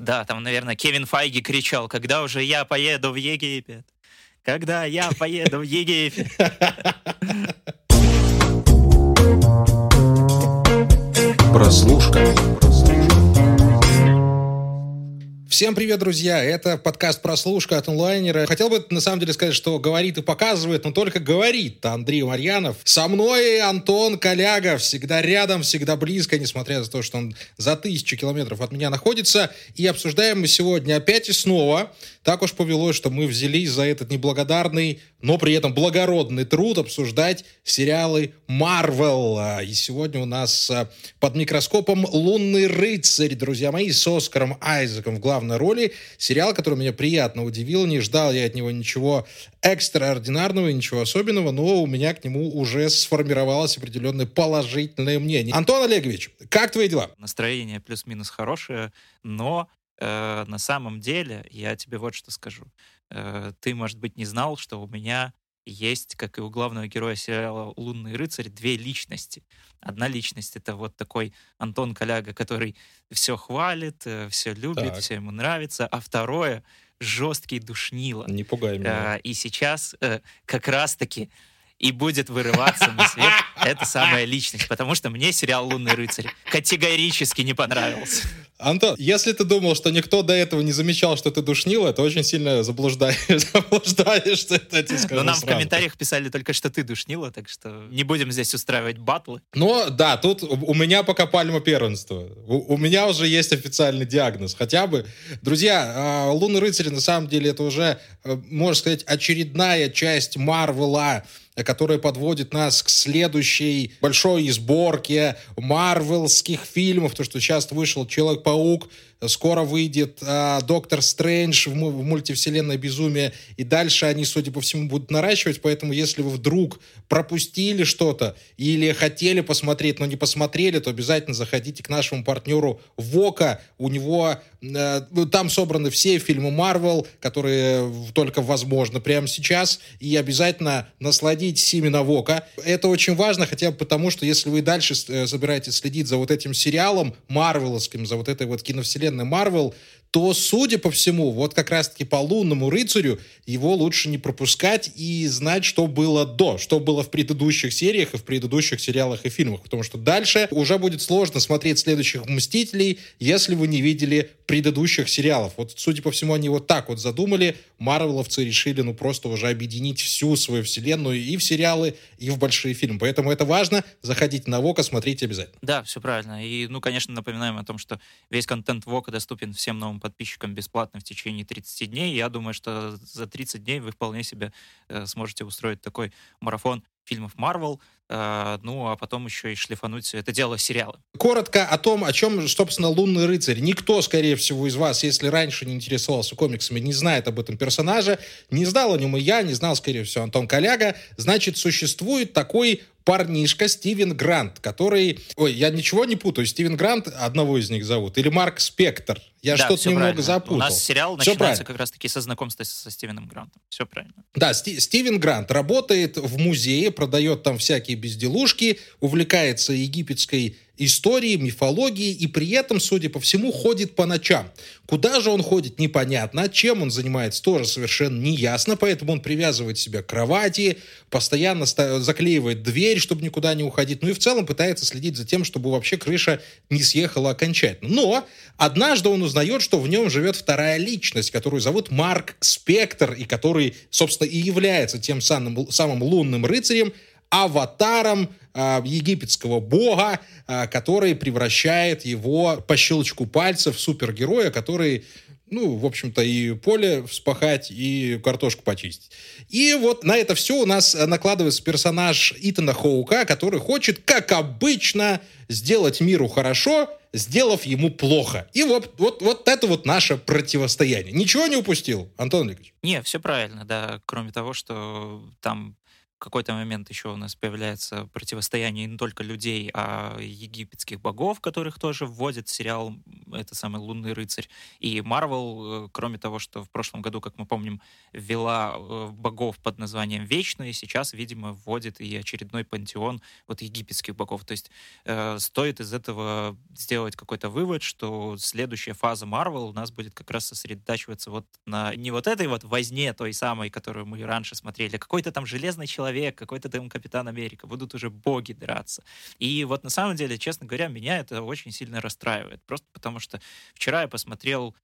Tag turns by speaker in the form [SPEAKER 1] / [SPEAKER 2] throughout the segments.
[SPEAKER 1] Да, там, наверное, Кевин Файги кричал, когда уже я поеду в Египет. Когда я поеду в Египет.
[SPEAKER 2] Прослушка. Всем привет, друзья! Это подкаст «Прослушка» от онлайнера. Хотел бы, на самом деле, сказать, что говорит и показывает, но только говорит Андрей Марьянов. Со мной Антон Коляга, всегда рядом, всегда близко, несмотря на то, что он за тысячу километров от меня находится. И обсуждаем мы сегодня опять и снова. Так уж повелось, что мы взялись за этот неблагодарный, но при этом благородный труд обсуждать сериалы Марвел. И сегодня у нас а, под микроскопом «Лунный рыцарь», друзья мои, с Оскаром Айзеком в главной роли. Сериал, который меня приятно удивил. Не ждал я от него ничего экстраординарного, ничего особенного, но у меня к нему уже сформировалось определенное положительное мнение. Антон Олегович, как твои дела?
[SPEAKER 1] Настроение плюс-минус хорошее, но э, на самом деле я тебе вот что скажу. Э, ты, может быть, не знал, что у меня есть, как и у главного героя сериала «Лунный рыцарь», две личности. Одна личность — это вот такой Антон Коляга, который все хвалит, э, все любит, так. все ему нравится, а второе — жесткий душнило.
[SPEAKER 2] Не пугай меня.
[SPEAKER 1] И сейчас э, как раз-таки и будет вырываться на свет эта самая личность, потому что мне сериал «Лунный рыцарь» категорически не понравился.
[SPEAKER 2] Антон, если ты думал, что никто до этого не замечал, что ты душнил, это очень сильно заблуждаешь, заблуждаешь, что это тебе
[SPEAKER 1] скажу Но нам сразу. в комментариях писали только, что ты душнила, так что не будем здесь устраивать батлы.
[SPEAKER 2] Но да, тут у меня пока пальма первенства. У, у меня уже есть официальный диагноз, хотя бы. Друзья, а, «Лунный рыцарь» на самом деле это уже, э, можно сказать, очередная часть Марвела, которая подводит нас к следующей большой сборке марвелских фильмов, то, что сейчас вышел «Человек-паук», Скоро выйдет э, Доктор Стрэндж в, в мультивселенной безумие, и дальше они, судя по всему, будут наращивать, поэтому если вы вдруг пропустили что-то или хотели посмотреть, но не посмотрели, то обязательно заходите к нашему партнеру Вока. У него э, ну, там собраны все фильмы Марвел, которые только возможно прямо сейчас, и обязательно насладитесь именно Вока. Это очень важно, хотя бы потому, что если вы дальше э, собираетесь следить за вот этим сериалом марвеловским, за вот этой вот киновселенной, вселенной Марвел, то, судя по всему, вот как раз-таки по лунному рыцарю его лучше не пропускать и знать, что было до, что было в предыдущих сериях и в предыдущих сериалах и фильмах, потому что дальше уже будет сложно смотреть следующих «Мстителей», если вы не видели предыдущих сериалов. Вот, судя по всему, они вот так вот задумали. Марвеловцы решили, ну, просто уже объединить всю свою вселенную и в сериалы, и в большие фильмы. Поэтому это важно. Заходите на Вока, смотрите обязательно.
[SPEAKER 1] Да, все правильно. И, ну, конечно, напоминаем о том, что весь контент Вока доступен всем новым подписчикам бесплатно в течение 30 дней. Я думаю, что за 30 дней вы вполне себе э, сможете устроить такой марафон фильмов Marvel, э, ну, а потом еще и шлифануть все это дело сериалы.
[SPEAKER 2] Коротко о том, о чем, собственно, «Лунный рыцарь». Никто, скорее всего, из вас, если раньше не интересовался комиксами, не знает об этом персонаже. Не знал о нем и я, не знал, скорее всего, Антон Коляга. Значит, существует такой парнишка Стивен Грант, который... Ой, я ничего не путаю. Стивен Грант, одного из них зовут, или Марк Спектр. Я да, что-то немного
[SPEAKER 1] правильно.
[SPEAKER 2] запутал. У
[SPEAKER 1] нас сериал все начинается правильно. как раз-таки со знакомства со Стивеном Грантом. Все правильно.
[SPEAKER 2] Да, Сти Стивен Грант работает в музее, продает там всякие безделушки, увлекается египетской истории, мифологии и при этом, судя по всему, ходит по ночам. Куда же он ходит, непонятно. Чем он занимается, тоже совершенно неясно. Поэтому он привязывает себя к кровати, постоянно заклеивает дверь, чтобы никуда не уходить. Ну и в целом пытается следить за тем, чтобы вообще крыша не съехала окончательно. Но однажды он узнает, что в нем живет вторая личность, которую зовут Марк Спектр, и который, собственно, и является тем самым, самым лунным рыцарем, аватаром э, египетского бога, э, который превращает его по щелчку пальцев в супергероя, который ну, в общем-то, и поле вспахать, и картошку почистить. И вот на это все у нас накладывается персонаж Итана Хоука, который хочет, как обычно, сделать миру хорошо, сделав ему плохо. И вот, вот, вот это вот наше противостояние. Ничего не упустил, Антон Олегович?
[SPEAKER 1] Не, все правильно, да, кроме того, что там какой-то момент еще у нас появляется противостояние не только людей, а египетских богов, которых тоже вводит сериал это самый «Лунный рыцарь». И Марвел, э, кроме того, что в прошлом году, как мы помним, ввела э, богов под названием Вечные, сейчас, видимо, вводит и очередной пантеон вот египетских богов. То есть э, стоит из этого сделать какой-то вывод, что следующая фаза Марвел у нас будет как раз сосредотачиваться вот на не вот этой вот возне той самой, которую мы раньше смотрели, а какой-то там железный человек, какой-то там Капитан Америка, будут уже боги драться. И вот на самом деле, честно говоря, меня это очень сильно расстраивает, просто потому что вчера я посмотрел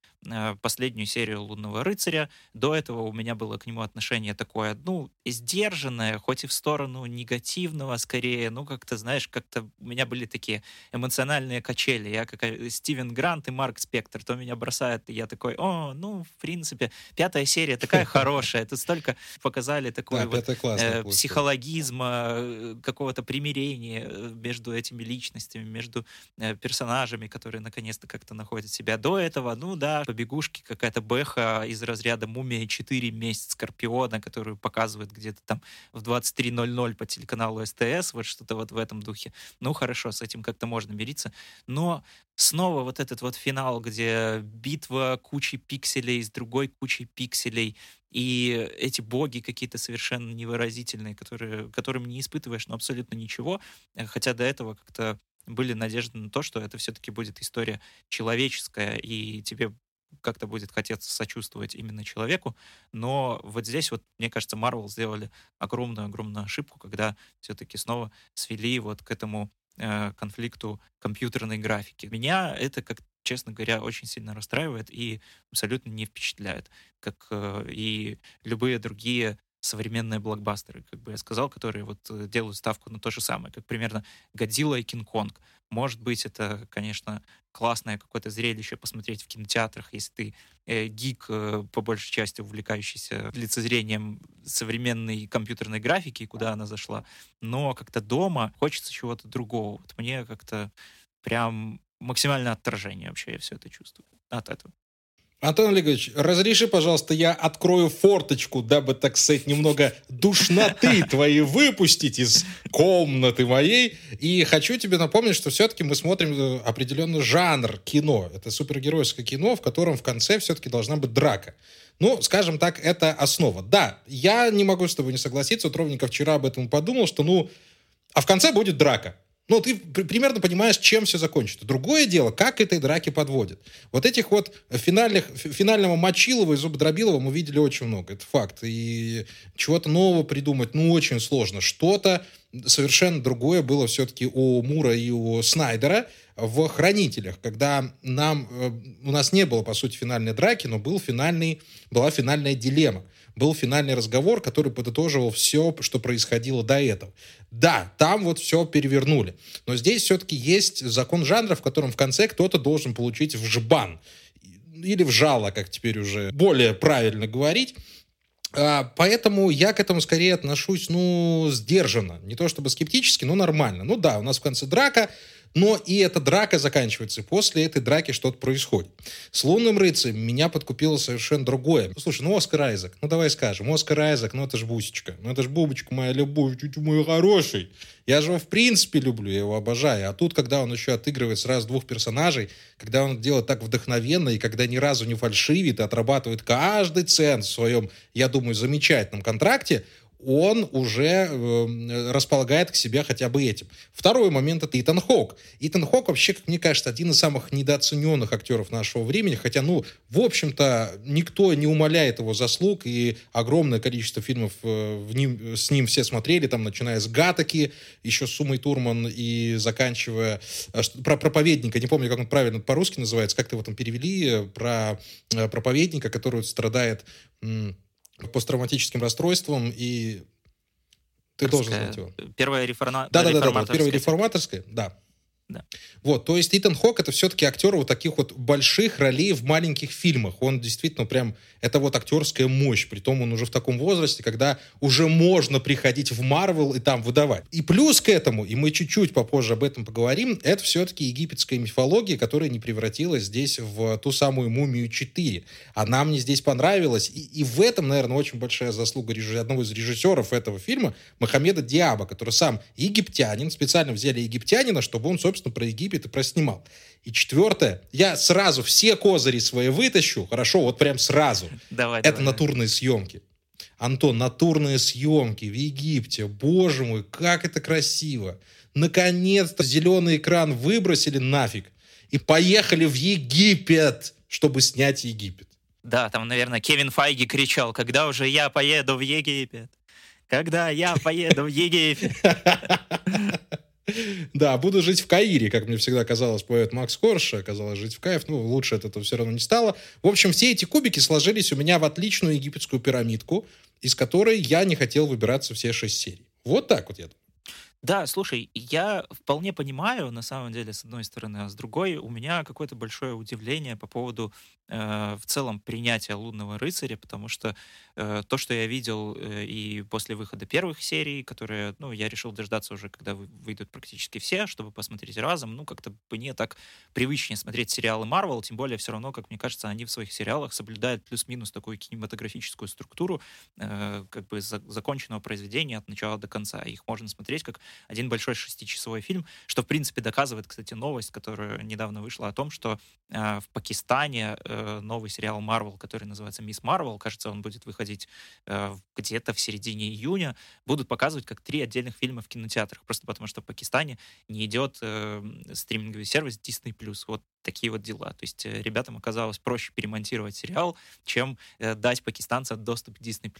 [SPEAKER 1] последнюю серию «Лунного рыцаря», до этого у меня было к нему отношение такое, ну, сдержанное, хоть и в сторону негативного скорее, ну, как-то, знаешь, как-то у меня были такие эмоциональные качели. Я как э, Стивен Грант и Марк Спектр, то меня бросает, и я такой, о, ну, в принципе, пятая серия такая хорошая, тут столько показали такой вот э, психологизма, э, какого-то примирения э, между этими личностями, между э, персонажами, которые наконец-то как-то находят себя. До этого, ну да, побегушки, какая-то бэха из разряда «Мумия 4. Месяц Скорпиона», которую показывают где-то там в 23.00 по телеканалу СТС, вот что-то вот в этом духе. Ну, хорошо, с этим как-то можно мириться. Но снова вот этот вот финал, где битва кучей пикселей с другой кучей пикселей, и эти боги какие-то совершенно невыразительные, которые, которым не испытываешь ну, абсолютно ничего, хотя до этого как-то были надежды на то, что это все-таки будет история человеческая, и тебе как-то будет хотеться сочувствовать именно человеку, но вот здесь вот, мне кажется, Marvel сделали огромную-огромную ошибку, когда все-таки снова свели вот к этому э, конфликту компьютерной графики. Меня это, как честно говоря, очень сильно расстраивает и абсолютно не впечатляет, как э, и любые другие современные блокбастеры, как бы я сказал, которые вот э, делают ставку на то же самое, как примерно Годзилла и Кинг-Конг. Может быть, это, конечно, классное какое-то зрелище посмотреть в кинотеатрах, если ты э, гик, э, по большей части увлекающийся лицезрением современной компьютерной графики, куда она зашла. Но как-то дома хочется чего-то другого. Вот мне как-то прям максимальное отторжение вообще я все это чувствую от этого.
[SPEAKER 2] Антон Олегович, разреши, пожалуйста, я открою форточку, дабы, так сказать, немного душноты твоей выпустить из комнаты моей. И хочу тебе напомнить, что все-таки мы смотрим э, определенный жанр кино. Это супергеройское кино, в котором в конце все-таки должна быть драка. Ну, скажем так, это основа. Да, я не могу с тобой не согласиться. Вот ровненько вчера об этом подумал, что, ну, а в конце будет драка. Ну, ты примерно понимаешь, чем все закончится. Другое дело, как этой драки подводят. Вот этих вот финальных, финального Мочилова и Зубодробилова мы видели очень много. Это факт. И чего-то нового придумать, ну, очень сложно. Что-то совершенно другое было все-таки у Мура и у Снайдера в «Хранителях», когда нам, э, у нас не было, по сути, финальной драки, но был финальный, была финальная дилемма был финальный разговор, который подытоживал все, что происходило до этого. Да, там вот все перевернули. Но здесь все-таки есть закон жанра, в котором в конце кто-то должен получить в жбан. Или в жало, как теперь уже более правильно говорить. А, поэтому я к этому скорее отношусь, ну, сдержанно. Не то чтобы скептически, но нормально. Ну да, у нас в конце драка, но и эта драка заканчивается, и после этой драки что-то происходит. С «Лунным рыцарем» меня подкупило совершенно другое. Ну, слушай, ну Оскар Айзек, ну давай скажем, Оскар Айзек, ну это ж Бусечка, ну это ж Бубочка моя любовь, чуть мой хороший. Я же его в принципе люблю, я его обожаю. А тут, когда он еще отыгрывает сразу двух персонажей, когда он делает так вдохновенно, и когда ни разу не фальшивит, и отрабатывает каждый цент в своем, я думаю, замечательном контракте, он уже э, располагает к себе хотя бы этим. Второй момент — это Итан Хок. Итан Хок вообще, как мне кажется, один из самых недооцененных актеров нашего времени, хотя, ну, в общем-то, никто не умаляет его заслуг, и огромное количество фильмов э, в ним, с ним все смотрели, там, начиная с «Гатаки», еще с Сумой Турман и заканчивая э, про проповедника, не помню, как он правильно по-русски называется, как-то его там перевели, э, про э, проповедника, который страдает посттравматическим расстройством, и ты должен знать его.
[SPEAKER 1] Первая реформа...
[SPEAKER 2] Да, да, да, да, да, первая реформаторская, да.
[SPEAKER 1] Да.
[SPEAKER 2] Вот, то есть Итан Хок это все-таки актер вот таких вот больших ролей в маленьких фильмах. Он действительно прям, это вот актерская мощь. Притом он уже в таком возрасте, когда уже можно приходить в Марвел и там выдавать. И плюс к этому, и мы чуть-чуть попозже об этом поговорим, это все-таки египетская мифология, которая не превратилась здесь в ту самую «Мумию 4». Она мне здесь понравилась. И, и в этом, наверное, очень большая заслуга режиссера, одного из режиссеров этого фильма, Мохаммеда Диаба, который сам египтянин. Специально взяли египтянина, чтобы он, собственно, собственно, про Египет и проснимал. И четвертое, я сразу все козыри свои вытащу, хорошо, вот прям сразу.
[SPEAKER 1] Давай,
[SPEAKER 2] Это
[SPEAKER 1] давай,
[SPEAKER 2] натурные съемки. Антон, натурные съемки в Египте. Боже мой, как это красиво. Наконец-то зеленый экран выбросили нафиг и поехали в Египет, чтобы снять Египет.
[SPEAKER 1] Да, там, наверное, Кевин Файги кричал, когда уже я поеду в Египет? Когда я поеду в Египет?
[SPEAKER 2] Да, буду жить в Каире, как мне всегда казалось, поэт Макс Корш, оказалось жить в Кайф, ну, лучше от этого все равно не стало. В общем, все эти кубики сложились у меня в отличную египетскую пирамидку, из которой я не хотел выбираться все шесть серий. Вот так вот я думаю.
[SPEAKER 1] Да, слушай, я вполне понимаю, на самом деле, с одной стороны, а с другой у меня какое-то большое удивление по поводу в целом принятия «Лунного рыцаря», потому что э, то, что я видел э, и после выхода первых серий, которые, ну, я решил дождаться уже, когда выйдут практически все, чтобы посмотреть разом, ну, как-то мне так привычнее смотреть сериалы Marvel, тем более все равно, как мне кажется, они в своих сериалах соблюдают плюс-минус такую кинематографическую структуру, э, как бы за, законченного произведения от начала до конца. Их можно смотреть как один большой шестичасовой фильм, что, в принципе, доказывает, кстати, новость, которая недавно вышла о том, что э, в Пакистане э, новый сериал Marvel, который называется «Мисс Марвел», кажется, он будет выходить э, где-то в середине июня, будут показывать как три отдельных фильма в кинотеатрах, просто потому что в Пакистане не идет э, стриминговый сервис Disney+. Вот такие вот дела. То есть э, ребятам оказалось проще перемонтировать сериал, чем э, дать пакистанцам доступ к Disney+.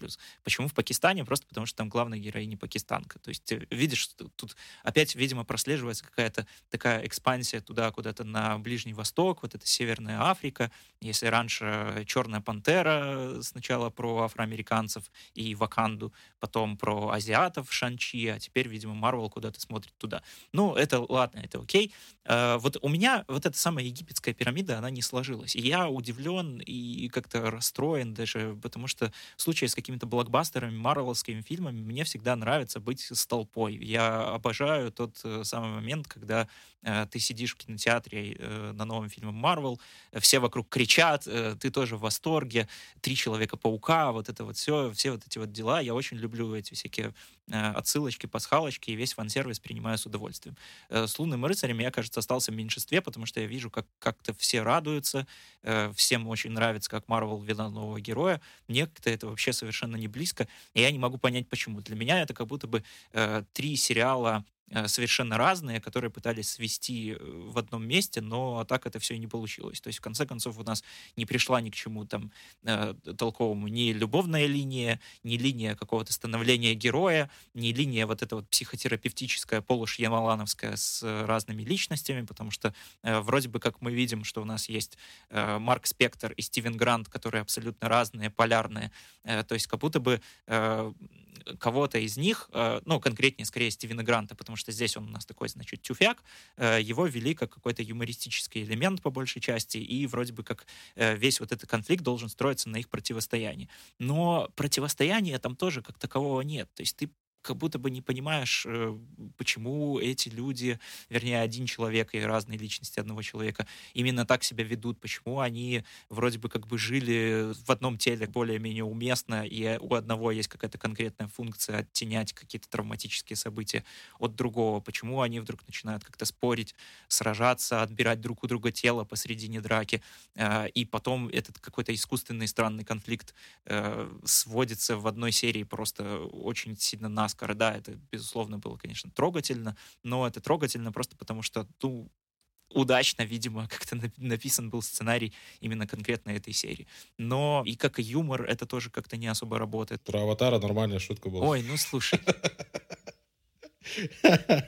[SPEAKER 1] Почему в Пакистане? Просто потому что там главная героиня пакистанка. То есть э, видишь, тут опять, видимо, прослеживается какая-то такая экспансия туда, куда-то на Ближний Восток, вот это Северная Африка. Если раньше «Черная пантера» сначала про афроамериканцев и Ваканду, потом про азиатов Шанчи, а теперь, видимо, Марвел куда-то смотрит туда. Ну, это ладно, это окей. Вот у меня вот это самое египетская пирамида, она не сложилась. И я удивлен и как-то расстроен даже, потому что в случае с какими-то блокбастерами, марвеловскими фильмами, мне всегда нравится быть с толпой. Я обожаю тот э, самый момент, когда ты сидишь в кинотеатре э, на новом фильме Марвел, все вокруг кричат, э, ты тоже в восторге, три Человека-паука, вот это вот все, все вот эти вот дела. Я очень люблю эти всякие э, отсылочки, пасхалочки, и весь фан-сервис принимаю с удовольствием. Э, с «Лунным рыцарем» я, кажется, остался в меньшинстве, потому что я вижу, как как-то все радуются, э, всем очень нравится, как Марвел ввела нового героя. Мне как-то это вообще совершенно не близко, и я не могу понять, почему. Для меня это как будто бы э, три сериала Э, совершенно разные, которые пытались свести э, в одном месте, но так это все и не получилось. То есть, в конце концов, у нас не пришла ни к чему там э, толковому ни любовная линия, ни линия какого-то становления героя, ни линия вот эта вот психотерапевтическая, полушьямалановская с разными личностями, потому что э, вроде бы как мы видим, что у нас есть э, Марк Спектор и Стивен Грант, которые абсолютно разные, полярные. Э, то есть, как будто бы э, кого-то из них, э, ну, конкретнее, скорее, Стивена Гранта, потому что здесь он у нас такой, значит, тюфяк, э, его вели как какой-то юмористический элемент по большей части, и вроде бы как э, весь вот этот конфликт должен строиться на их противостоянии. Но противостояния там тоже как такового нет. То есть ты как будто бы не понимаешь, э, почему эти люди, вернее, один человек и разные личности одного человека именно так себя ведут, почему они вроде бы как бы жили в одном теле более-менее уместно, и у одного есть какая-то конкретная функция оттенять какие-то травматические события от другого, почему они вдруг начинают как-то спорить, сражаться, отбирать друг у друга тело посредине драки, э, и потом этот какой-то искусственный странный конфликт э, сводится в одной серии просто очень сильно наскоро Оскара, да, это, безусловно, было, конечно, трогательно, но это трогательно просто потому, что, ну, удачно, видимо, как-то написан был сценарий именно конкретно этой серии. Но и как и юмор, это тоже как-то не особо работает.
[SPEAKER 2] Про Аватара нормальная шутка была.
[SPEAKER 1] Ой, ну слушай.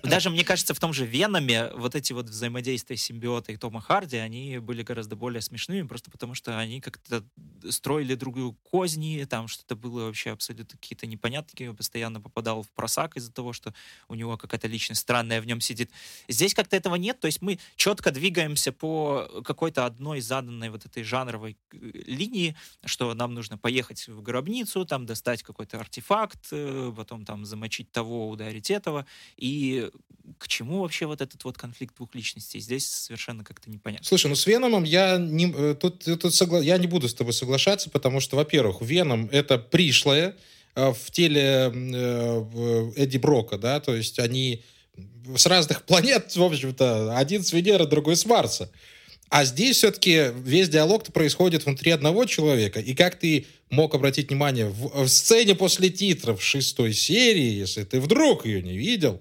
[SPEAKER 1] Даже, мне кажется, в том же Веноме вот эти вот взаимодействия симбиота и Тома Харди, они были гораздо более смешными, просто потому что они как-то строили другую козни, там что-то было вообще абсолютно какие-то непонятки, постоянно попадал в просак из-за того, что у него какая-то личность странная в нем сидит. Здесь как-то этого нет, то есть мы четко двигаемся по какой-то одной заданной вот этой жанровой э, линии, что нам нужно поехать в гробницу, там достать какой-то артефакт, э, потом там замочить того, ударить этого, и к чему вообще вот этот вот конфликт двух личностей? Здесь совершенно как-то непонятно.
[SPEAKER 2] Слушай, ну с Веномом я не, э, тут, тут согла... я не буду с тобой соглашаться, потому что, во-первых, Веном — это пришлое э, в теле э, Эдди Брока, да, то есть они с разных планет, в общем-то, один с Венеры, другой с Марса. А здесь все-таки весь диалог происходит внутри одного человека. И как ты мог обратить внимание, в, в сцене после титров шестой серии, если ты вдруг ее не видел,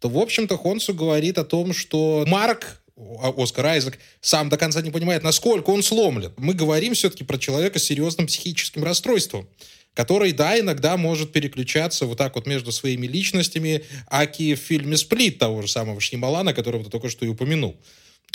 [SPEAKER 2] то, в общем-то, Хонсу говорит о том, что Марк, Оскар Айзек, сам до конца не понимает, насколько он сломлен. Мы говорим все-таки про человека с серьезным психическим расстройством который, да, иногда может переключаться вот так вот между своими личностями, аки в фильме «Сплит» того же самого Шнималана, которого ты только что и упомянул.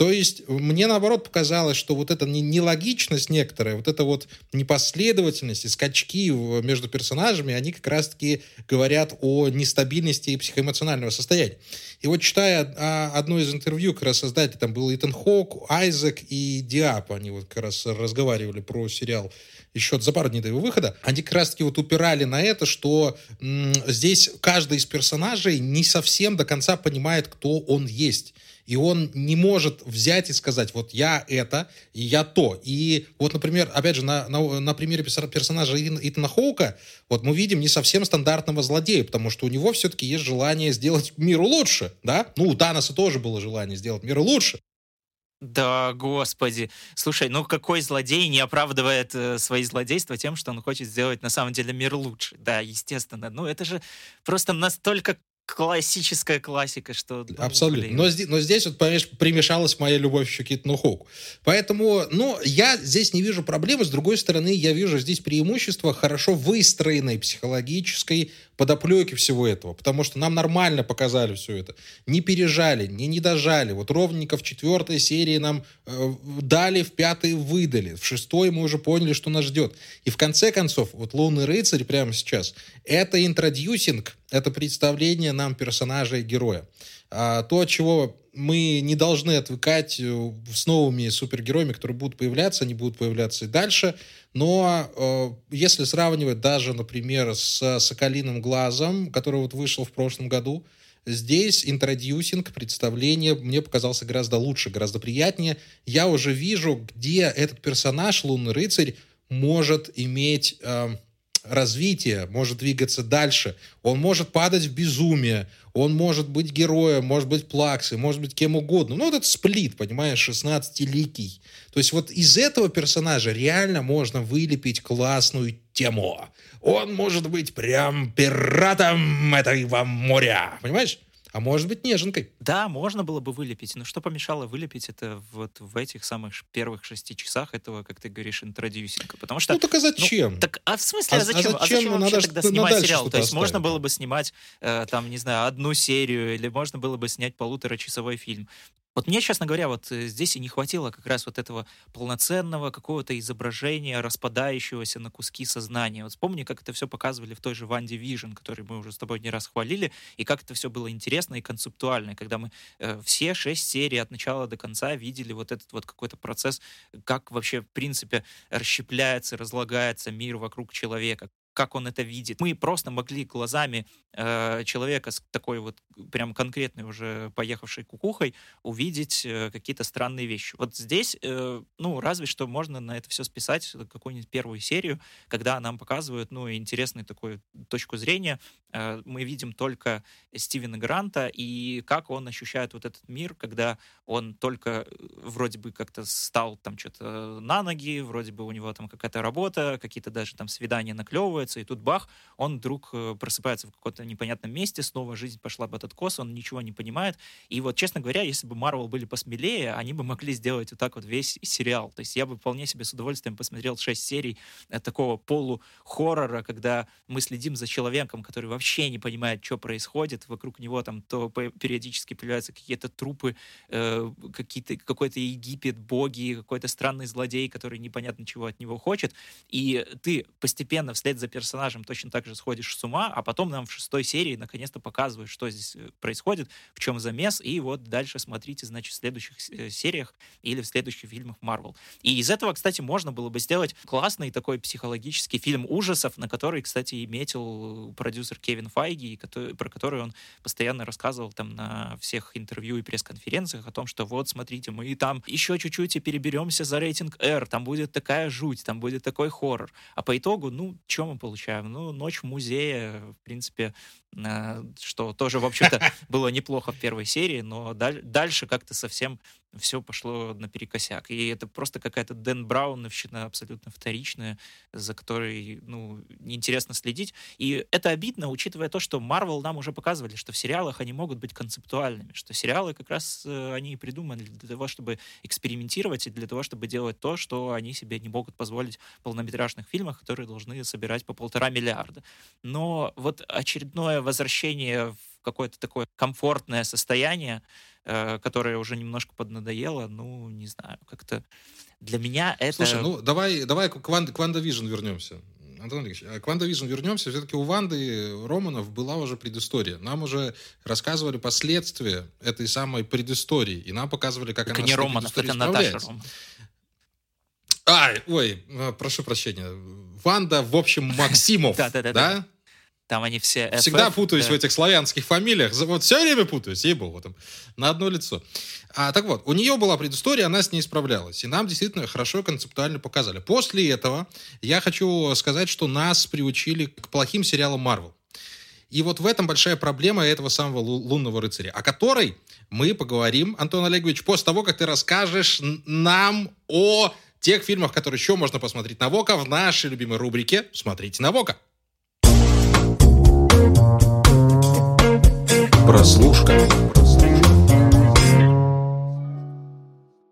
[SPEAKER 2] То есть мне наоборот показалось, что вот эта нелогичность некоторая, вот эта вот непоследовательность и скачки между персонажами, они как раз-таки говорят о нестабильности и психоэмоционального состояния. И вот читая а, одно из интервью, как раз создатель, там был Итан Хоук, Айзек и Диап, они вот как раз разговаривали про сериал еще за пару дней до его выхода, они как раз-таки вот упирали на это, что здесь каждый из персонажей не совсем до конца понимает, кто он есть. И он не может взять и сказать, вот я это, и я то. И вот, например, опять же, на, на, на примере персонажа Итана Хоука, вот мы видим не совсем стандартного злодея, потому что у него все-таки есть желание сделать миру лучше, да? Ну, у Таноса тоже было желание сделать мир лучше.
[SPEAKER 1] Да, господи. Слушай, ну какой злодей не оправдывает э, свои злодейства тем, что он хочет сделать на самом деле мир лучше? Да, естественно. Ну это же просто настолько классическая классика, что...
[SPEAKER 2] Ну, Абсолютно. Но, но здесь, вот, понимаешь, примешалась моя любовь еще к Китну Хоуку. Поэтому, ну, я здесь не вижу проблемы. С другой стороны, я вижу здесь преимущество хорошо выстроенной психологической подоплеки всего этого. Потому что нам нормально показали все это. Не пережали, не не дожали. Вот ровненько в четвертой серии нам э, дали, в пятой выдали. В шестой мы уже поняли, что нас ждет. И в конце концов, вот «Лунный рыцарь» прямо сейчас, это интродюсинг, это представление нам персонажа и героя. А, то, чего мы не должны отвыкать э, с новыми супергероями, которые будут появляться, они будут появляться и дальше. Но э, если сравнивать даже, например, с «Соколиным глазом», который вот вышел в прошлом году, здесь интродюсинг, представление мне показался гораздо лучше, гораздо приятнее. Я уже вижу, где этот персонаж, лунный рыцарь, может иметь... Э, развитие, может двигаться дальше. Он может падать в безумие, он может быть героем, может быть плаксой, может быть кем угодно. Ну, вот этот сплит, понимаешь, 16-ликий. То есть вот из этого персонажа реально можно вылепить классную тему. Он может быть прям пиратом этого моря, понимаешь? А может быть, неженкой.
[SPEAKER 1] Да, можно было бы вылепить. Но что помешало вылепить это вот в этих самых первых шести часах этого, как ты говоришь, интродюсинга? Потому что...
[SPEAKER 2] Ну, так а зачем?
[SPEAKER 1] Ну, так, а в смысле, а, а зачем? А зачем, а зачем вообще надо тогда снимать сериал? То есть оставить. можно было бы снимать, э, там, не знаю, одну серию, или можно было бы снять полуторачасовой фильм. Вот мне, честно говоря, вот э, здесь и не хватило как раз вот этого полноценного какого-то изображения, распадающегося на куски сознания. Вот вспомни, как это все показывали в той же Ванде Vision, который мы уже с тобой не раз хвалили, и как это все было интересно и концептуально, когда мы э, все шесть серий от начала до конца видели вот этот вот какой-то процесс, как вообще, в принципе, расщепляется, разлагается мир вокруг человека, как он это видит. Мы просто могли глазами э, человека с такой вот прям конкретной уже поехавшей кукухой увидеть э, какие-то странные вещи. Вот здесь, э, ну, разве что можно на это все списать какую-нибудь первую серию, когда нам показывают, ну, интересную такую точку зрения. Э, мы видим только Стивена Гранта и как он ощущает вот этот мир, когда он только э, вроде бы как-то стал там что-то на ноги, вроде бы у него там какая-то работа, какие-то даже там свидания наклевывают, задумывается, и тут бах, он вдруг э, просыпается в каком-то непонятном месте, снова жизнь пошла в этот кос, он ничего не понимает. И вот, честно говоря, если бы Марвел были посмелее, они бы могли сделать вот так вот весь сериал. То есть я бы вполне себе с удовольствием посмотрел 6 серий э, такого полу-хоррора, когда мы следим за человеком, который вообще не понимает, что происходит, вокруг него там то периодически появляются какие-то трупы, э, какие-то, какой-то Египет, боги, какой-то странный злодей, который непонятно чего от него хочет, и ты постепенно вслед за персонажем точно так же сходишь с ума, а потом нам в шестой серии наконец-то показывают, что здесь э, происходит, в чем замес, и вот дальше смотрите, значит, в следующих э, сериях или в следующих фильмах Marvel. И из этого, кстати, можно было бы сделать классный такой психологический фильм ужасов, на который, кстати, метил продюсер Кевин Файги, про который он постоянно рассказывал там на всех интервью и пресс-конференциях о том, что вот, смотрите, мы там еще чуть-чуть и переберемся за рейтинг R, там будет такая жуть, там будет такой хоррор. А по итогу, ну, что мы получаем? Ну, ночь в музее, в принципе, э, что тоже, в общем-то, было неплохо в первой серии, но дальше как-то совсем все пошло наперекосяк. И это просто какая-то Дэн Брауновщина абсолютно вторичная, за которой, ну, неинтересно следить. И это обидно, учитывая то, что Марвел нам уже показывали, что в сериалах они могут быть концептуальными, что сериалы как раз э, они и придуманы для того, чтобы экспериментировать и для того, чтобы делать то, что они себе не могут позволить в полнометражных фильмах, которые должны собирать по полтора миллиарда. Но вот очередное возвращение в какое-то такое комфортное состояние, э, которое уже немножко поднадоело, ну, не знаю, как-то для меня это...
[SPEAKER 2] Слушай, ну, давай, давай к, Ван, к WandaVision вернемся. Антон Андреевич, а к WandaVision вернемся. Все-таки у Ванды Романов была уже предыстория. Нам уже рассказывали последствия этой самой предыстории. И нам показывали, как
[SPEAKER 1] так
[SPEAKER 2] она
[SPEAKER 1] не Романов, это Наташа Романов.
[SPEAKER 2] А, ой, э, прошу прощения. Ванда, в общем, Максимов. Да, да, да.
[SPEAKER 1] Там они все
[SPEAKER 2] FF, Всегда путаюсь да. в этих славянских фамилиях. Вот все время путаюсь, ей было там на одно лицо. А, так вот, у нее была предыстория, она с ней справлялась. И нам действительно хорошо концептуально показали. После этого я хочу сказать, что нас приучили к плохим сериалам Марвел. И вот в этом большая проблема этого самого лунного рыцаря, о которой мы поговорим, Антон Олегович, после того, как ты расскажешь нам о тех фильмах, которые еще можно посмотреть на Вока в нашей любимой рубрике «Смотрите на Вока».
[SPEAKER 1] Прослушка.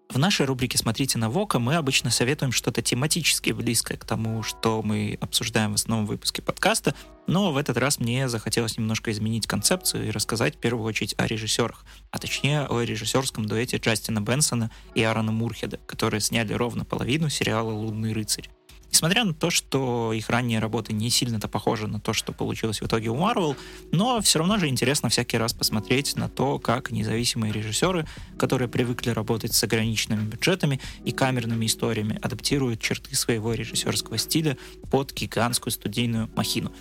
[SPEAKER 1] В нашей рубрике «Смотрите на Вока» мы обычно советуем что-то тематически близкое к тому, что мы обсуждаем в основном выпуске подкаста, но в этот раз мне захотелось немножко изменить концепцию и рассказать в первую очередь о режиссерах, а точнее о режиссерском дуэте Джастина Бенсона и Аарона Мурхеда, которые сняли ровно половину сериала «Лунный рыцарь». Несмотря на то, что их ранние работы не сильно-то похожи на то, что получилось в итоге у Marvel, но все равно же интересно всякий раз посмотреть на то, как независимые режиссеры, которые привыкли работать с ограниченными бюджетами и камерными историями, адаптируют черты своего режиссерского стиля под гигантскую студийную махину.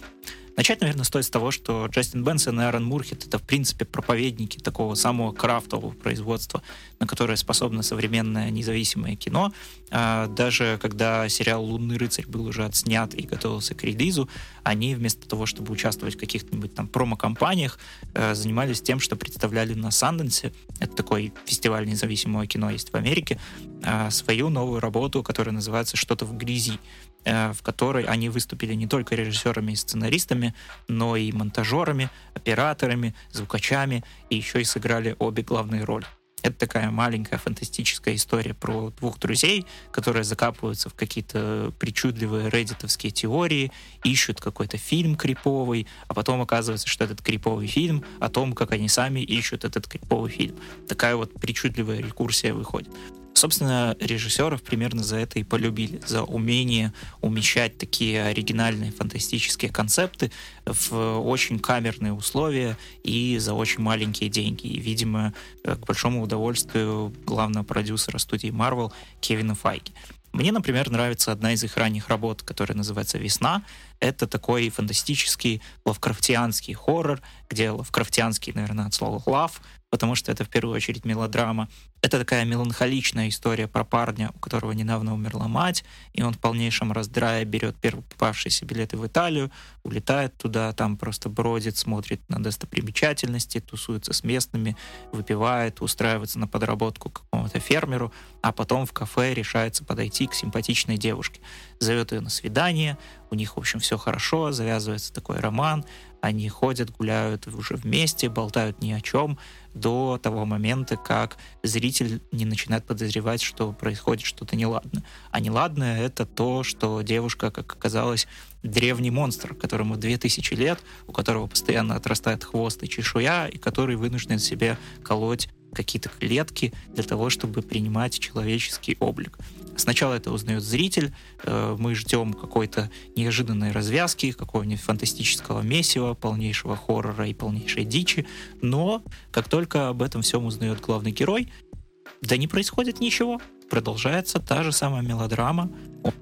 [SPEAKER 1] Начать, наверное, стоит с того, что Джастин Бенсон и Аарон Мурхет — это, в принципе, проповедники такого самого крафтового производства, на которое способно современное независимое кино. А даже когда сериал «Лунный рыцарь» был уже отснят и готовился к релизу, они вместо того, чтобы участвовать в каких-нибудь там промо-компаниях, э, занимались тем, что представляли на Санденсе, это такой фестиваль независимого кино есть в Америке, э, свою новую работу, которая называется «Что-то в грязи». Э, в которой они выступили не только режиссерами и сценаристами, но и монтажерами, операторами, звукачами, и еще и сыграли обе главные роли. Это такая маленькая фантастическая история про двух друзей, которые закапываются в какие-то причудливые реддитовские теории, ищут какой-то фильм криповый, а потом оказывается, что этот криповый фильм о том, как они сами ищут этот криповый фильм. Такая вот причудливая рекурсия выходит. Собственно, режиссеров примерно за это и полюбили, за умение умещать такие оригинальные фантастические концепты в очень камерные условия и за очень маленькие деньги. И, видимо, к большому удовольствию главного продюсера студии Marvel Кевина Файги. Мне, например, нравится одна из их ранних работ, которая называется «Весна». Это такой фантастический лавкрафтианский хоррор, где лавкрафтианский, наверное, от слова «лав», потому что это в первую очередь мелодрама, Это такая меланхоличная история про парня, у которого недавно умерла мать, и он в полнейшем раздрае берет первый попавшийся билеты в Италию, улетает туда, там просто бродит, смотрит на достопримечательности, тусуется с местными, выпивает, устраивается на подработку к какому-то фермеру, а потом в кафе решается подойти к симпатичной девушке. Зовет ее на свидание, у них, в общем, все хорошо, завязывается такой роман, они ходят, гуляют уже вместе, болтают ни о чем до того момента, как зритель не начинает подозревать, что происходит что-то неладное. А неладное — это то, что девушка, как оказалось, древний монстр, которому 2000 лет, у которого постоянно отрастает хвост и чешуя, и который вынужден себе колоть какие-то клетки для того, чтобы принимать человеческий облик. Сначала это узнает зритель, э, мы ждем какой-то неожиданной развязки, какого-нибудь фантастического месива, полнейшего хоррора и полнейшей дичи, но как только об этом всем узнает главный герой, да не происходит ничего. Продолжается та же самая мелодрама.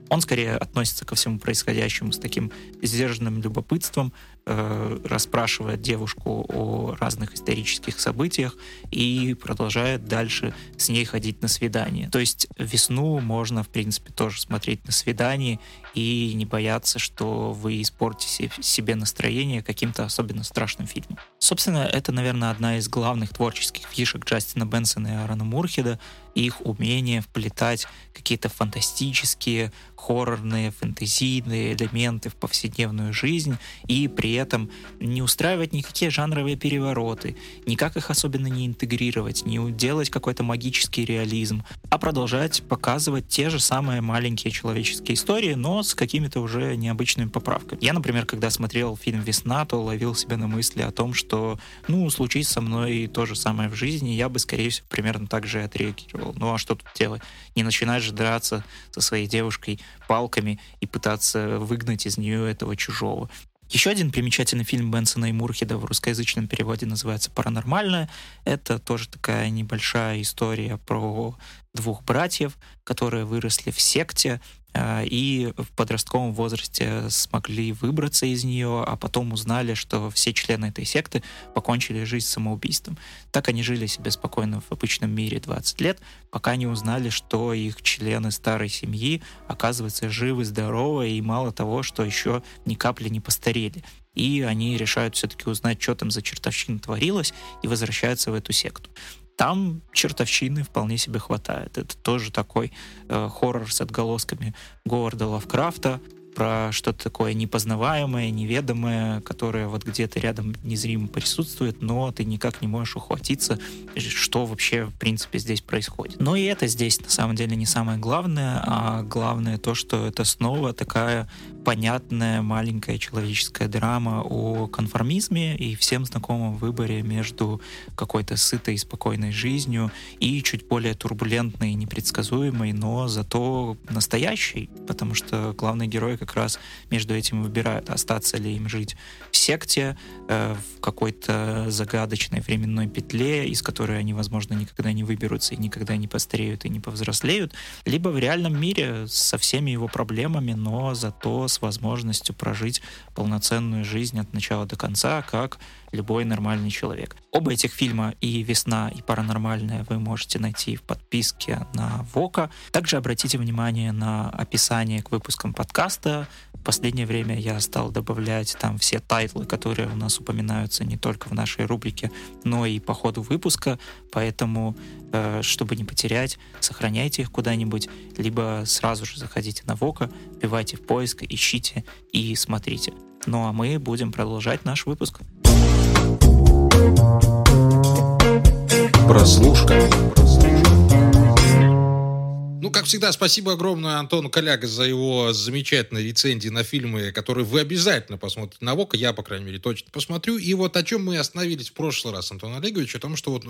[SPEAKER 1] Он скорее относится ко всему происходящему с таким сдержанным любопытством, э, расспрашивает девушку о разных исторических событиях и продолжает дальше с ней ходить на свидание. То есть весну можно, в принципе, тоже смотреть на свидание и не бояться, что вы испортите себе настроение каким-то особенно страшным фильмом. Собственно, это, наверное, одна из главных творческих фишек Джастина Бенсона и Аарона Мурхеда, их умение вплетать какие-то фантастические, хоррорные, фэнтезийные элементы в повседневную жизнь и при этом не устраивать никакие жанровые перевороты, никак их особенно не интегрировать, не делать какой-то магический реализм, а продолжать показывать те же самые маленькие человеческие истории, но с какими-то уже необычными поправками. Я, например, когда смотрел фильм «Весна», то ловил себя на мысли о том, что, ну, случись со мной то же самое в жизни, я бы, скорее всего, примерно так же отреагировал. Ну, а что тут делать? Не начинаешь же драться со своей девушкой палками и пытаться выгнать из нее этого чужого. Еще один примечательный фильм Бенсона и Мурхеда в русскоязычном переводе называется «Паранормальное». Это тоже такая небольшая история про двух братьев, которые выросли в секте, а, и в подростковом возрасте смогли выбраться из нее, а потом узнали, что все члены этой секты покончили жизнь самоубийством. Так они жили себе спокойно в обычном мире 20 лет, пока не узнали, что их члены старой семьи, оказывается, живы, здоровы, и мало того, что еще ни капли не постарели и они решают все-таки узнать, что там за чертовщина творилась, и возвращаются в эту секту. Там чертовщины вполне себе хватает. Это тоже такой э, хоррор с отголосками Говарда Лавкрафта, про что-то такое непознаваемое, неведомое, которое вот где-то рядом незримо присутствует, но ты никак не можешь ухватиться, что вообще в принципе здесь происходит. Но и это здесь на самом деле не самое главное, а главное то, что это снова такая понятная маленькая человеческая драма о конформизме и всем знакомом выборе между какой-то сытой и спокойной жизнью и чуть более турбулентной и непредсказуемой, но зато настоящей, потому что главный герой как раз между этим выбирает, остаться ли им жить в секте, э, в какой-то загадочной временной петле, из которой они, возможно, никогда не выберутся и никогда не постареют и не повзрослеют, либо в реальном мире со всеми его проблемами, но зато с возможностью прожить полноценную жизнь от начала до конца, как любой нормальный человек. Оба этих фильма и «Весна», и «Паранормальная» вы можете найти в подписке на Okko. Также обратите внимание на описание к выпускам подкаста. В последнее время я стал добавлять там все тайтлы, которые у нас упоминаются не только в нашей рубрике, но и по ходу выпуска, поэтому, э, чтобы не потерять, сохраняйте их куда-нибудь, либо сразу же заходите на ВОКа, вбивайте в поиск, ищите и смотрите. Ну а мы будем продолжать наш выпуск.
[SPEAKER 2] Прослушка. Ну, как всегда, спасибо огромное Антону Коляга за его замечательные рецензии на фильмы, которые вы обязательно посмотрите на ВОКа. Я, по крайней мере, точно посмотрю. И вот о чем мы остановились в прошлый раз, Антон Олегович, о том, что вот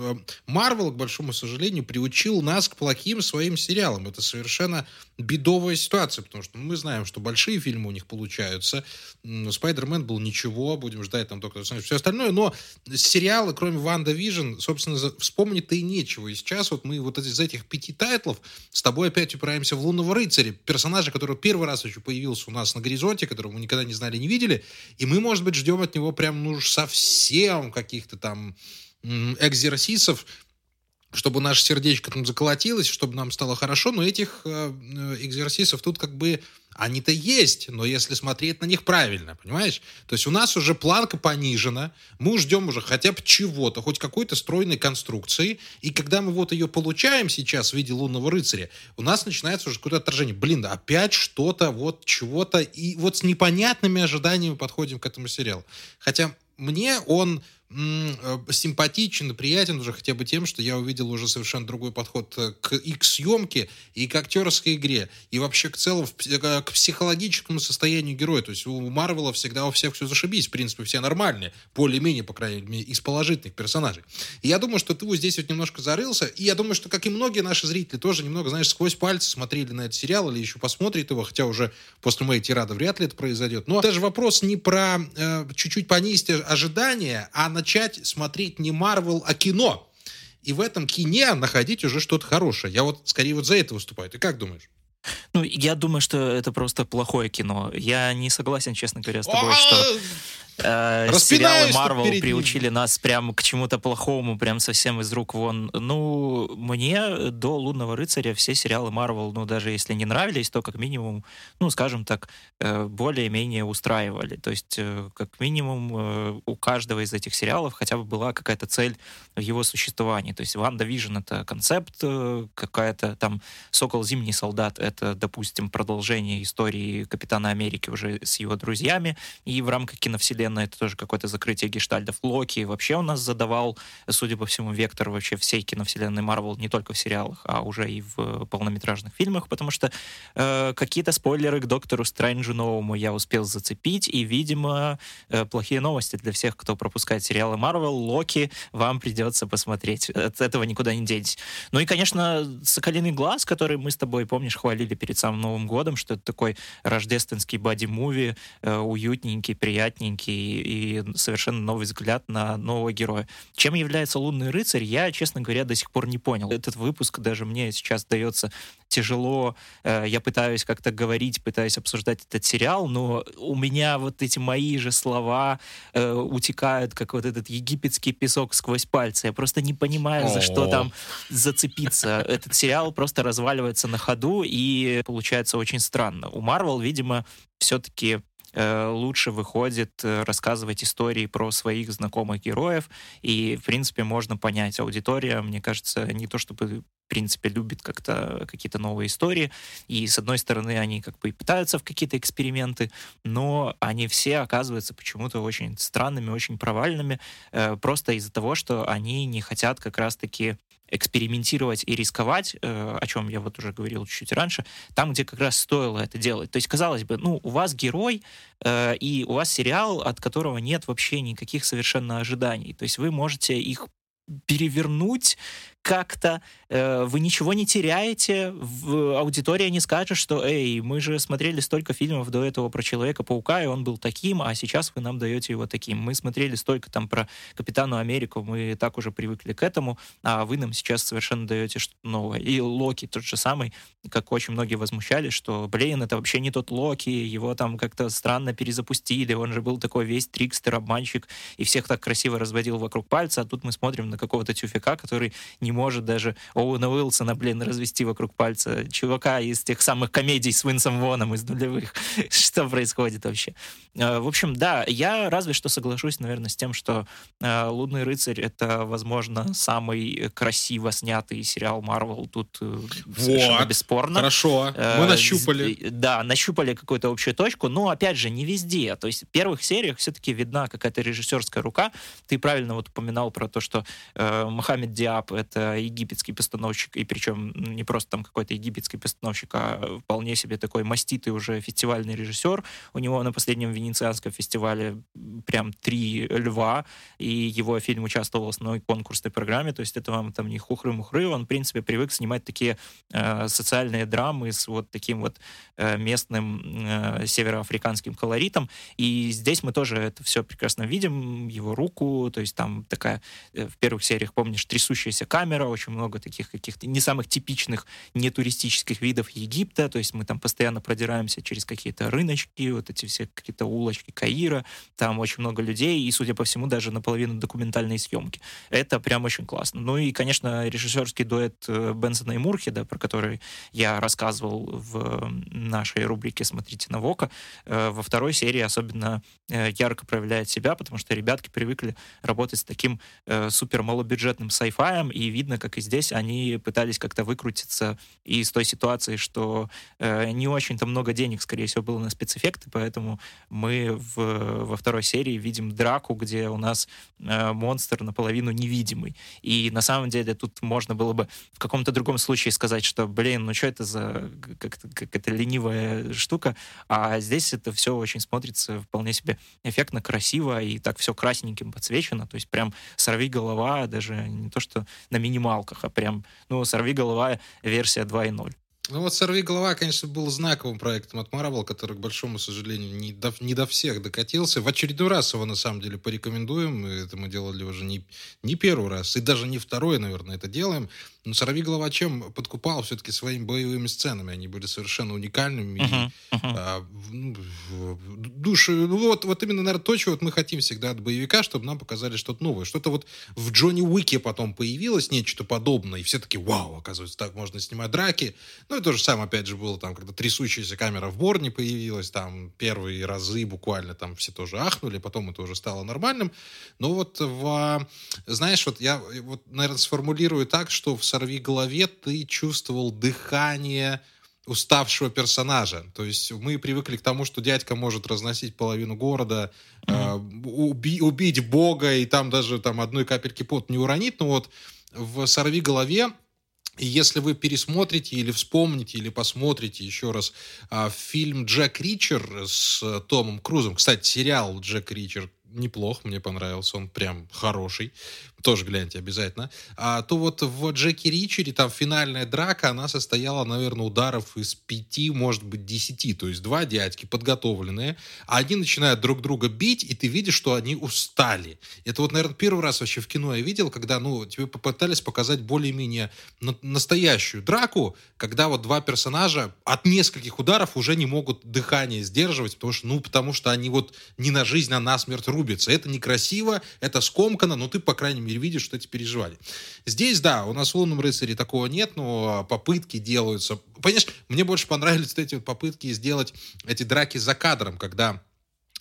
[SPEAKER 2] Марвел, к большому сожалению, приучил нас к плохим своим сериалам. Это совершенно бедовая ситуация, потому что мы знаем, что большие фильмы у них получаются. Spider-Man был ничего, будем ждать там только все остальное, но сериалы, кроме WandaVision, собственно, вспомнить-то и нечего. И сейчас вот мы вот из этих пяти тайтлов с тобой опять упираемся в Лунного рыцаря, персонажа, который первый раз еще появился у нас на горизонте, которого мы никогда не знали, не видели, и мы, может быть, ждем от него прям, ну, совсем каких-то там экзерсисов, чтобы наше сердечко там заколотилось, чтобы нам стало хорошо, но этих э, э экзерсисов тут как бы они-то есть, но если смотреть на них правильно, понимаешь? То есть у нас уже планка понижена, мы ждем уже хотя бы чего-то, хоть какой-то стройной конструкции, и когда мы вот ее получаем сейчас в виде лунного рыцаря, у нас начинается уже какое-то отражение. Блин, да опять что-то, вот чего-то, и вот с непонятными ожиданиями подходим к этому сериалу. Хотя мне он симпатичен и приятен уже хотя бы тем, что я увидел уже совершенно другой подход э, к их съемке и к актерской игре, и вообще к целому э, к психологическому состоянию героя. То есть у Марвела всегда у всех все зашибись, в принципе, все нормальные, более-менее, по крайней мере, из положительных персонажей. И я думаю, что ты вот здесь вот немножко зарылся, и я думаю, что, как и многие наши зрители, тоже немного, знаешь, сквозь пальцы смотрели на этот сериал или еще посмотрят его, хотя уже после моей тирады вряд ли это произойдет. Но даже вопрос не про э, чуть-чуть понизить ожидания, а начать смотреть не Марвел, а кино. И в этом кине находить уже что-то хорошее. Я вот скорее вот за это выступаю. Ты как думаешь?
[SPEAKER 1] Ну, я думаю, что это просто плохое кино. Я не согласен, честно говоря, с тобой, что э, сериалы Marvel приучили нас прям к чему-то плохому, прям совсем из рук вон. Ну, мне до «Лунного рыцаря» все сериалы Marvel, ну, даже если не нравились, то как минимум, ну, скажем так, э, более-менее устраивали. То есть, э, как минимум, э, у каждого из этих сериалов хотя бы была какая-то цель в его существовании. То есть, «WandaVision» — это концепт, какая-то там «Сокол Зимний солдат» — это, допустим, продолжение истории Капитана Америки уже с его друзьями, и в рамках киновселенной вселенной, это тоже какое-то закрытие гештальтов. Локи вообще у нас задавал, судя по всему, вектор вообще всей киновселенной Марвел, не только в сериалах, а уже и в полнометражных фильмах, потому что э, какие-то спойлеры к Доктору Стрэнджу новому я успел зацепить, и, видимо, э, плохие новости для всех, кто пропускает сериалы Марвел, Локи вам придется посмотреть. От этого никуда не денетесь. Ну и, конечно, «Соколиный глаз», который мы с тобой, помнишь, хвалили перед самым Новым годом, что это такой рождественский боди-муви, э, уютненький, приятненький, и, совершенно новый взгляд на нового героя. Чем является «Лунный рыцарь», я, честно говоря, до сих пор не понял. Этот выпуск даже мне сейчас дается тяжело. Э, я пытаюсь как-то говорить, пытаюсь обсуждать этот сериал, но у меня вот эти мои же слова э, утекают, как вот этот египетский песок сквозь пальцы. Я просто не понимаю, за что там зацепиться. Этот сериал просто разваливается на ходу, и получается очень странно. У Марвел, видимо, все-таки лучше выходит э, рассказывать истории про своих знакомых героев, и, в принципе, можно понять, аудитория, мне кажется, не то чтобы в принципе, любит как-то какие-то новые истории. И, с одной стороны, они как бы и пытаются в какие-то эксперименты, но они все оказываются почему-то очень странными, очень провальными, э, просто из-за того, что они не хотят как раз-таки экспериментировать и рисковать, э, о чем я вот уже говорил чуть-чуть раньше, там, где как раз стоило это делать. То есть, казалось бы, ну, у вас герой, э, и у вас сериал, от которого нет вообще никаких совершенно ожиданий. То есть вы можете их перевернуть как-то, э, вы ничего не теряете, в, аудитория не скажет, что, эй, мы же смотрели столько фильмов до этого про Человека-паука, и он был таким, а сейчас вы нам даете его таким. Мы смотрели столько там про Капитану Америку, мы так уже привыкли к этому, а вы нам сейчас совершенно даете что-то новое. И Локи тот же самый, как очень многие возмущались, что, блин, это вообще не тот Локи, его там как-то странно перезапустили, он же был такой весь трикстер, обманщик, и всех так красиво разводил вокруг пальца, а тут мы смотрим на какого-то тюфика, который не может даже Оуэна Уилсона, блин, развести вокруг пальца. Чувака из тех самых комедий с Винсом Воном из нулевых. что происходит вообще? Э, в общем, да, я разве что соглашусь, наверное, с тем, что э, «Лунный рыцарь» — это, возможно, самый красиво снятый сериал Марвел. Тут э, совершенно вот, бесспорно.
[SPEAKER 2] Хорошо, мы нащупали.
[SPEAKER 1] Да, нащупали какую-то общую точку, но, опять же, не везде. То есть в первых сериях все-таки видна какая-то режиссерская рука. Ты правильно вот упоминал про то, что э, Мохаммед Диаб — это египетский постановщик, и причем не просто там какой-то египетский постановщик, а вполне себе такой маститый уже фестивальный режиссер. У него на последнем Венецианском фестивале прям три льва, и его фильм участвовал в основной конкурсной программе, то есть это вам там не хухры-мухры, он, в принципе, привык снимать такие э, социальные драмы с вот таким вот э, местным э, североафриканским колоритом, и здесь мы тоже это все прекрасно видим, его руку, то есть там такая э, в первых сериях, помнишь, трясущаяся камера, камера, очень много таких каких-то не самых типичных, не туристических видов Египта, то есть мы там постоянно продираемся через какие-то рыночки, вот эти все какие-то улочки Каира, там очень много людей, и, судя по всему, даже наполовину документальные съемки. Это прям очень классно. Ну и, конечно, режиссерский дуэт э, Бенсона и Мурхеда, про который я рассказывал в нашей рубрике «Смотрите на Вока», э, во второй серии особенно э, ярко проявляет себя, потому что ребятки привыкли работать с таким супер малобюджетным сайфаем, и видно, как и здесь они пытались как-то выкрутиться из той ситуации, что не очень-то много денег, скорее всего, было на спецэффекты, поэтому мы в, во второй серии видим драку, где у нас э, монстр наполовину невидимый. И на самом деле тут можно было бы в каком-то другом случае сказать, что, блин, ну что это за как, как это ленивая штука, а здесь это все очень смотрится вполне себе эффектно, красиво, и так все красненьким подсвечено, то есть прям сорви голова, даже не то что на минималках, а прям, ну, сорви голова версия 2.0.
[SPEAKER 2] Ну вот «Сорви голова», конечно, был знаковым проектом от Marvel, который, к большому сожалению, не до, не до всех докатился. В очередной раз его, на самом деле, порекомендуем. Это мы делали уже не, не первый раз, и даже не второй, наверное, это делаем. Но «Сорви голова» чем подкупал все-таки своими боевыми сценами? Они были совершенно уникальными. Uh-huh, uh-huh. А, ну, ну, вот, вот именно, наверное, то, чего вот мы хотим всегда от боевика, чтобы нам показали что-то новое. Что-то вот в Джонни Уике потом появилось нечто подобное, и все таки вау, оказывается, так можно снимать драки. Ну, и то же самое, опять же, было там, когда трясущаяся камера в Борне появилась, там первые разы буквально там все тоже ахнули, потом это уже стало нормальным. Но вот в, знаешь, вот я вот, наверное, сформулирую так, что в «Сорви голове» ты чувствовал дыхание уставшего персонажа. То есть мы привыкли к тому, что дядька может разносить половину города, mm-hmm. э, уби- убить бога, и там даже там одной капельки пот не уронит. Но вот в «Сорви голове» И если вы пересмотрите или вспомните, или посмотрите еще раз а, фильм «Джек Ричер» с Томом Крузом, кстати, сериал «Джек Ричер» неплох, мне понравился, он прям хороший тоже гляньте обязательно, а, то вот в Джеки Ричере там финальная драка, она состояла, наверное, ударов из пяти, может быть, десяти. То есть два дядьки подготовленные, а они начинают друг друга бить, и ты видишь, что они устали. Это вот, наверное, первый раз вообще в кино я видел, когда, ну, тебе попытались показать более-менее настоящую драку, когда вот два персонажа от нескольких ударов уже не могут дыхание сдерживать, потому что, ну, потому что они вот не на жизнь, а на смерть рубятся. Это некрасиво, это скомкано, но ты, по крайней мере, видишь, что эти переживали. Здесь, да, у нас в «Лунном рыцаре» такого нет, но попытки делаются. Понимаешь, мне больше понравились эти вот попытки сделать эти драки за кадром, когда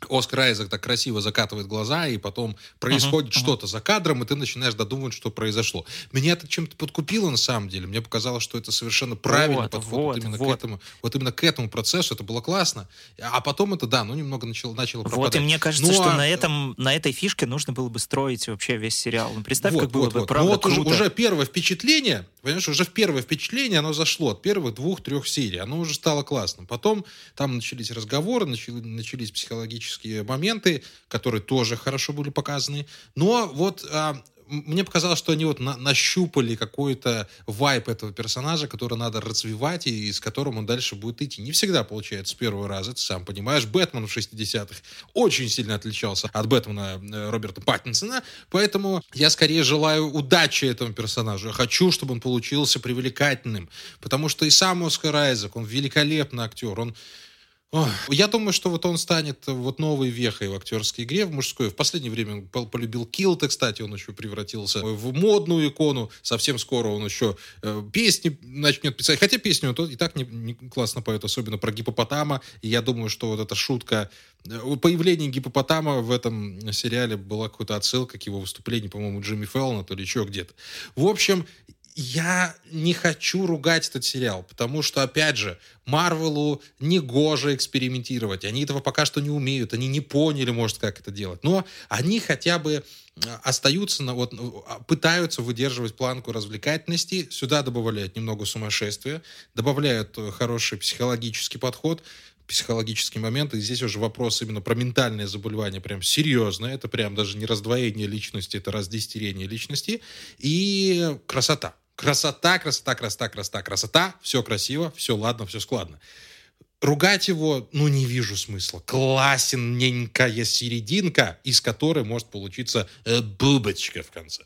[SPEAKER 2] Оскар Айзек так красиво закатывает глаза, и потом происходит uh-huh, что-то uh-huh. за кадром, и ты начинаешь додумывать, что произошло. Меня это чем-то подкупило на самом деле. Мне показалось, что это совершенно правильный вот, подход вот, вот именно вот. к этому, вот именно к этому процессу. Это было классно. А потом это да, ну немного начало, начало пропадать.
[SPEAKER 1] Вот и мне кажется, ну, что а... на этом на этой фишке нужно было бы строить вообще весь сериал. Ну представь, вот, как было вот, бы вот. правда
[SPEAKER 2] ну, вот
[SPEAKER 1] круто.
[SPEAKER 2] Уже, уже первое впечатление, понимаешь, уже в первое впечатление оно зашло от первых двух-трех серий. Оно уже стало классным. Потом там начались разговоры, начали, начались психологические моменты моменты, которые тоже хорошо были показаны. Но вот а, мне показалось, что они вот на, нащупали какой-то вайп этого персонажа, который надо развивать и с которым он дальше будет идти. Не всегда получается с первого раза, ты сам понимаешь. Бэтмен в 60-х очень сильно отличался от Бэтмена э, Роберта Паттинсона, поэтому я скорее желаю удачи этому персонажу. Я хочу, чтобы он получился привлекательным, потому что и сам Оскар Айзек, он великолепный актер, он я думаю, что вот он станет вот новой вехой в актерской игре, в мужской. В последнее время он полюбил Килта, кстати, он еще превратился в модную икону. Совсем скоро он еще э, песни начнет писать. Хотя песню он и так не, не классно поет, особенно про гипопотама. И я думаю, что вот эта шутка э, появление гипопотама в этом сериале была какой-то отсылка к его выступлению, по-моему, Джимми Феллона, то ли еще где-то. В общем, я не хочу ругать этот сериал, потому что, опять же, Марвелу не гоже экспериментировать. Они этого пока что не умеют, они не поняли, может, как это делать. Но они хотя бы э, остаются, на, вот, а, пытаются выдерживать планку развлекательности, сюда добавляют немного сумасшествия, добавляют э, хороший психологический подход, психологический момент, и здесь уже вопрос именно про ментальное заболевание прям серьезное, это прям даже не раздвоение личности, это раздестерение личности, и красота. Красота, красота, красота, красота, красота. Все красиво, все ладно, все складно. Ругать его, ну, не вижу смысла. Классенненькая серединка, из которой может получиться э, бубочка в конце.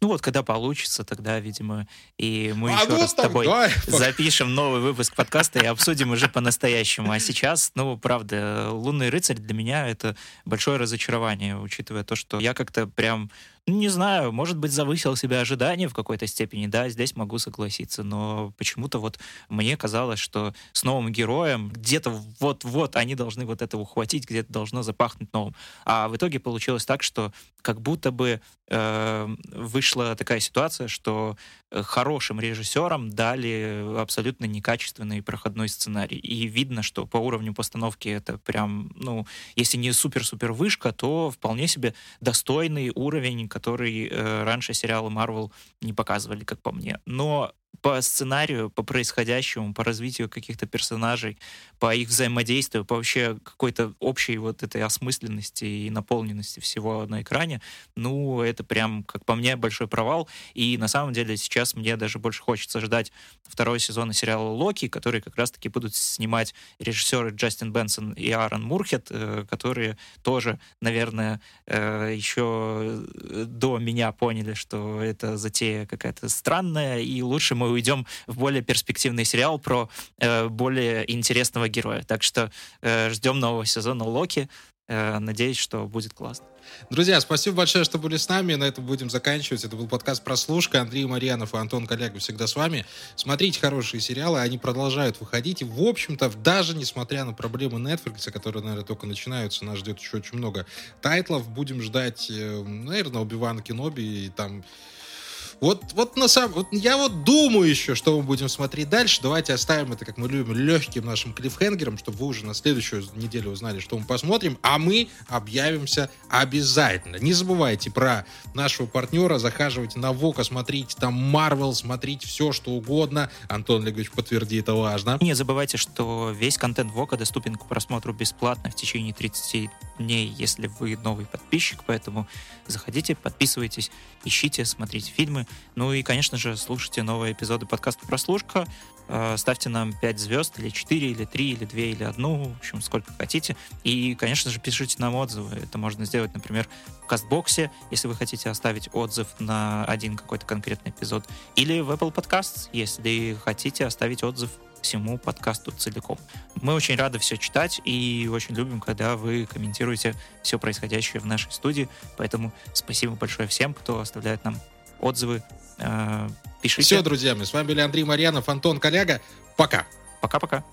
[SPEAKER 1] Ну вот, когда получится, тогда, видимо, и мы
[SPEAKER 2] А
[SPEAKER 1] еще
[SPEAKER 2] вот
[SPEAKER 1] раз с тобой
[SPEAKER 2] тогда-
[SPEAKER 1] запишем новый выпуск подкаста и обсудим уже по-настоящему. А сейчас, ну, правда, «Лунный рыцарь» для меня это большое разочарование, учитывая то, что я как-то прям, не знаю, может быть, завысил себе ожидания в какой-то степени, да, здесь могу согласиться, но почему-то вот мне казалось, что с новым героем где-то вот-вот они должны вот это ухватить, где-то должно запахнуть новым. А в итоге получилось так, что как будто бы э, вышла такая ситуация, что э, хорошим режиссерам дали абсолютно некачественный проходной сценарий. И видно, что по уровню постановки это прям, ну, если не супер-супер вышка, то вполне себе достойный уровень, который э, раньше сериалы Marvel не показывали, как по мне. Но по сценарию, по происходящему, по развитию каких-то персонажей, по их взаимодействию, по вообще какой-то общей вот этой осмысленности и наполненности всего на экране, ну, это прям, как по мне, большой провал. И на самом деле сейчас мне даже больше хочется ждать второй сезона сериала «Локи», который как раз-таки будут снимать режиссеры Джастин Бенсон и Аарон Мурхет, э, которые тоже, наверное, э, еще до меня поняли, что это затея какая-то странная, и лучше мы уйдем в более перспективный сериал про э, более интересного героя. Так что э, ждем нового сезона Локи. Э, надеюсь, что будет классно.
[SPEAKER 2] Друзья, спасибо большое, что были с нами. На этом будем заканчивать. Это был подкаст «Прослушка». Андрей Марьянов и Антон Коллега всегда с вами. Смотрите хорошие сериалы, они продолжают выходить. И, в общем-то, даже несмотря на проблемы Netflix, которые, наверное, только начинаются, нас ждет еще очень много тайтлов. Будем ждать, наверное, Оби-Вана Кеноби и там... Вот, вот на самом... Вот я вот думаю еще, что мы будем смотреть дальше. Давайте оставим это, как мы любим, легким нашим клиффхенгером, чтобы вы уже на следующую неделю узнали, что мы посмотрим. А мы объявимся обязательно. Не забывайте про нашего партнера. Захаживайте на Вока, смотрите там Marvel, смотрите все, что угодно. Антон Олегович подтверди, это важно.
[SPEAKER 1] Не забывайте, что весь контент Вока доступен к просмотру бесплатно в течение 30 дней, если вы новый подписчик, поэтому заходите, подписывайтесь, ищите, смотрите фильмы. Ну и, конечно же, слушайте новые эпизоды подкаста «Прослушка». Э, Ставьте нам 5 звезд, или 4, или 3, или 2, или 1, в общем, сколько хотите. И, конечно же, пишите нам отзывы. Это можно сделать, например, в Кастбоксе, если вы хотите оставить отзыв на один какой-то конкретный эпизод. Или в Apple Podcasts, если хотите оставить отзыв всему подкасту целиком. Мы очень рады все читать и очень любим, когда вы комментируете все происходящее в нашей студии. Поэтому спасибо большое всем, кто оставляет нам отзывы. Э, Пишите.
[SPEAKER 2] Все, друзья, мы с вами были Андрей Марьянов, Антон Коляга. Пока.
[SPEAKER 1] Пока-пока.